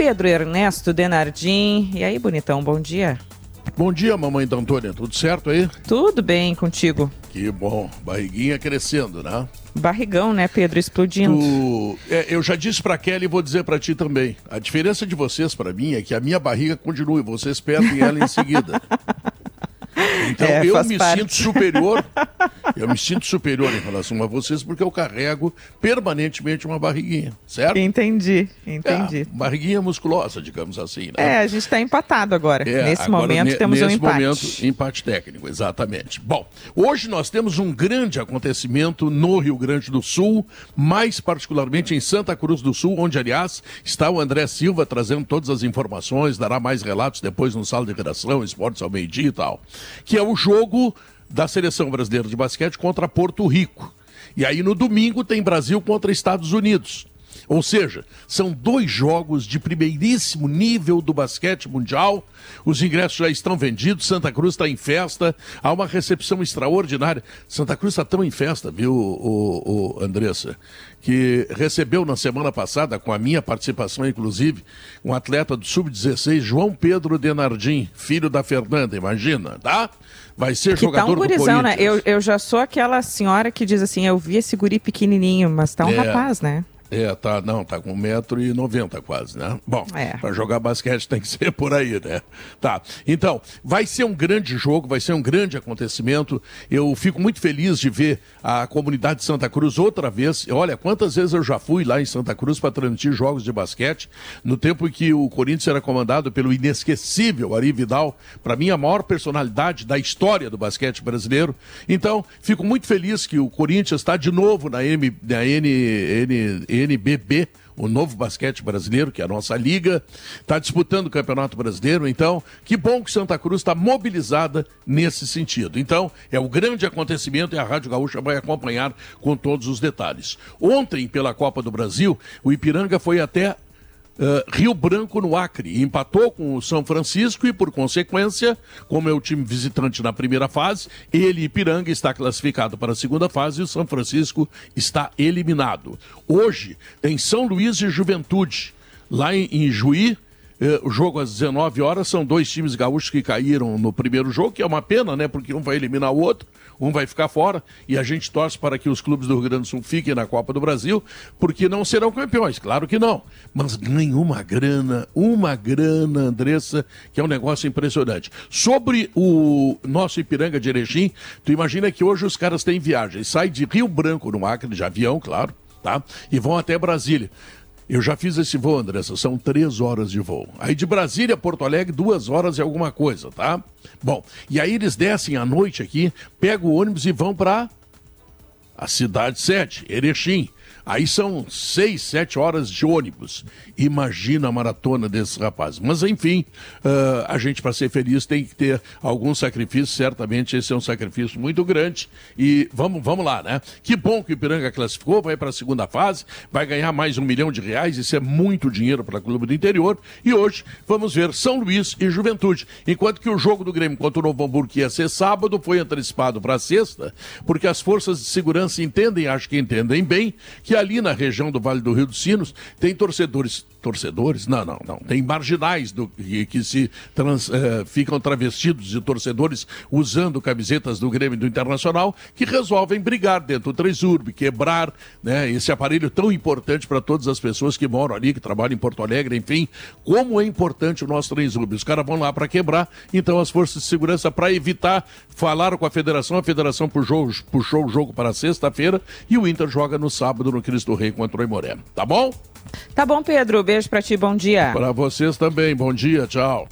Pedro Ernesto Denardim. E aí, bonitão, bom dia. Bom dia, mamãe da Antônia. Tudo certo aí? Tudo bem contigo. Que bom. Barriguinha crescendo, né? Barrigão, né, Pedro? Explodindo. Tu... É, eu já disse pra Kelly e vou dizer pra ti também. A diferença de vocês para mim é que a minha barriga continua e vocês perdem ela em seguida. Então é, eu me parte. sinto superior, eu me sinto superior em relação a vocês porque eu carrego permanentemente uma barriguinha, certo? Entendi, entendi. É, barriguinha musculosa, digamos assim. Né? É, a gente está empatado agora. É, nesse agora, momento temos um empate. Nesse momento, empate técnico, exatamente. Bom, hoje nós temos um grande acontecimento no Rio Grande do Sul, mais particularmente em Santa Cruz do Sul, onde, aliás, está o André Silva trazendo todas as informações, dará mais relatos depois no sala de redação, esportes ao meio-dia e tal que é o jogo da seleção brasileira de basquete contra Porto Rico. E aí no domingo tem Brasil contra Estados Unidos. Ou seja, são dois jogos de primeiríssimo nível do basquete mundial. Os ingressos já estão vendidos, Santa Cruz está em festa, há uma recepção extraordinária. Santa Cruz está tão em festa, viu, o, o Andressa, que recebeu na semana passada, com a minha participação inclusive, um atleta do Sub-16, João Pedro Denardim, filho da Fernanda, imagina, tá? Vai ser que jogador tá um gurizão, né? Eu, eu já sou aquela senhora que diz assim, eu vi esse guri pequenininho, mas tá um é. rapaz, né? É, tá, não, tá com 1,90m quase, né? Bom, é. para jogar basquete tem que ser por aí, né? Tá. Então, vai ser um grande jogo, vai ser um grande acontecimento. Eu fico muito feliz de ver a comunidade de Santa Cruz outra vez. Olha, quantas vezes eu já fui lá em Santa Cruz para transmitir jogos de basquete, no tempo em que o Corinthians era comandado pelo inesquecível Ari Vidal, para mim a maior personalidade da história do basquete brasileiro. Então, fico muito feliz que o Corinthians está de novo na M, na N, N NBB, o novo basquete brasileiro, que é a nossa liga, está disputando o Campeonato Brasileiro. Então, que bom que Santa Cruz está mobilizada nesse sentido. Então, é o grande acontecimento e a Rádio Gaúcha vai acompanhar com todos os detalhes. Ontem, pela Copa do Brasil, o Ipiranga foi até Uh, Rio Branco no Acre. Empatou com o São Francisco e, por consequência, como é o time visitante na primeira fase, ele, Ipiranga, está classificado para a segunda fase e o São Francisco está eliminado. Hoje tem São Luís e Juventude. Lá em, em Juí, o jogo às 19 horas são dois times gaúchos que caíram no primeiro jogo, que é uma pena, né? Porque um vai eliminar o outro, um vai ficar fora, e a gente torce para que os clubes do Rio Grande do Sul fiquem na Copa do Brasil, porque não serão campeões, claro que não. Mas ganham uma grana, uma grana, Andressa, que é um negócio impressionante. Sobre o nosso Ipiranga de Erechim, tu imagina que hoje os caras têm viagem, saem de Rio Branco no Acre, de avião, claro, tá? E vão até Brasília. Eu já fiz esse voo, Andressa, são três horas de voo. Aí de Brasília a Porto Alegre, duas horas e alguma coisa, tá? Bom, e aí eles descem à noite aqui, pegam o ônibus e vão para a cidade sede, Erechim. Aí são seis, sete horas de ônibus. Imagina a maratona desses rapazes. Mas, enfim, uh, a gente, para ser feliz, tem que ter algum sacrifício. Certamente esse é um sacrifício muito grande. E vamos, vamos lá, né? Que bom que o Ipiranga classificou, vai para a segunda fase, vai ganhar mais um milhão de reais. Isso é muito dinheiro para o clube do interior. E hoje vamos ver São Luís e Juventude. Enquanto que o jogo do Grêmio contra o Novo Hamburgo, ia ser sábado, foi antecipado para sexta, porque as forças de segurança entendem, acho que entendem bem, que ali na região do Vale do Rio dos Sinos tem torcedores torcedores? Não, não, não. Tem marginais do, que, que se trans, eh, ficam travestidos de torcedores usando camisetas do Grêmio do Internacional que resolvem brigar dentro do Tresurb, quebrar né, esse aparelho tão importante para todas as pessoas que moram ali, que trabalham em Porto Alegre, enfim. Como é importante o nosso Tresurb. Os caras vão lá para quebrar, então as forças de segurança, para evitar, falaram com a federação, a federação puxou, puxou o jogo para sexta-feira e o Inter joga no sábado no Cristo Rei contra o Imoré. Tá bom? Tá bom, Pedro. Beijo para ti, bom dia. Para vocês também, bom dia, tchau.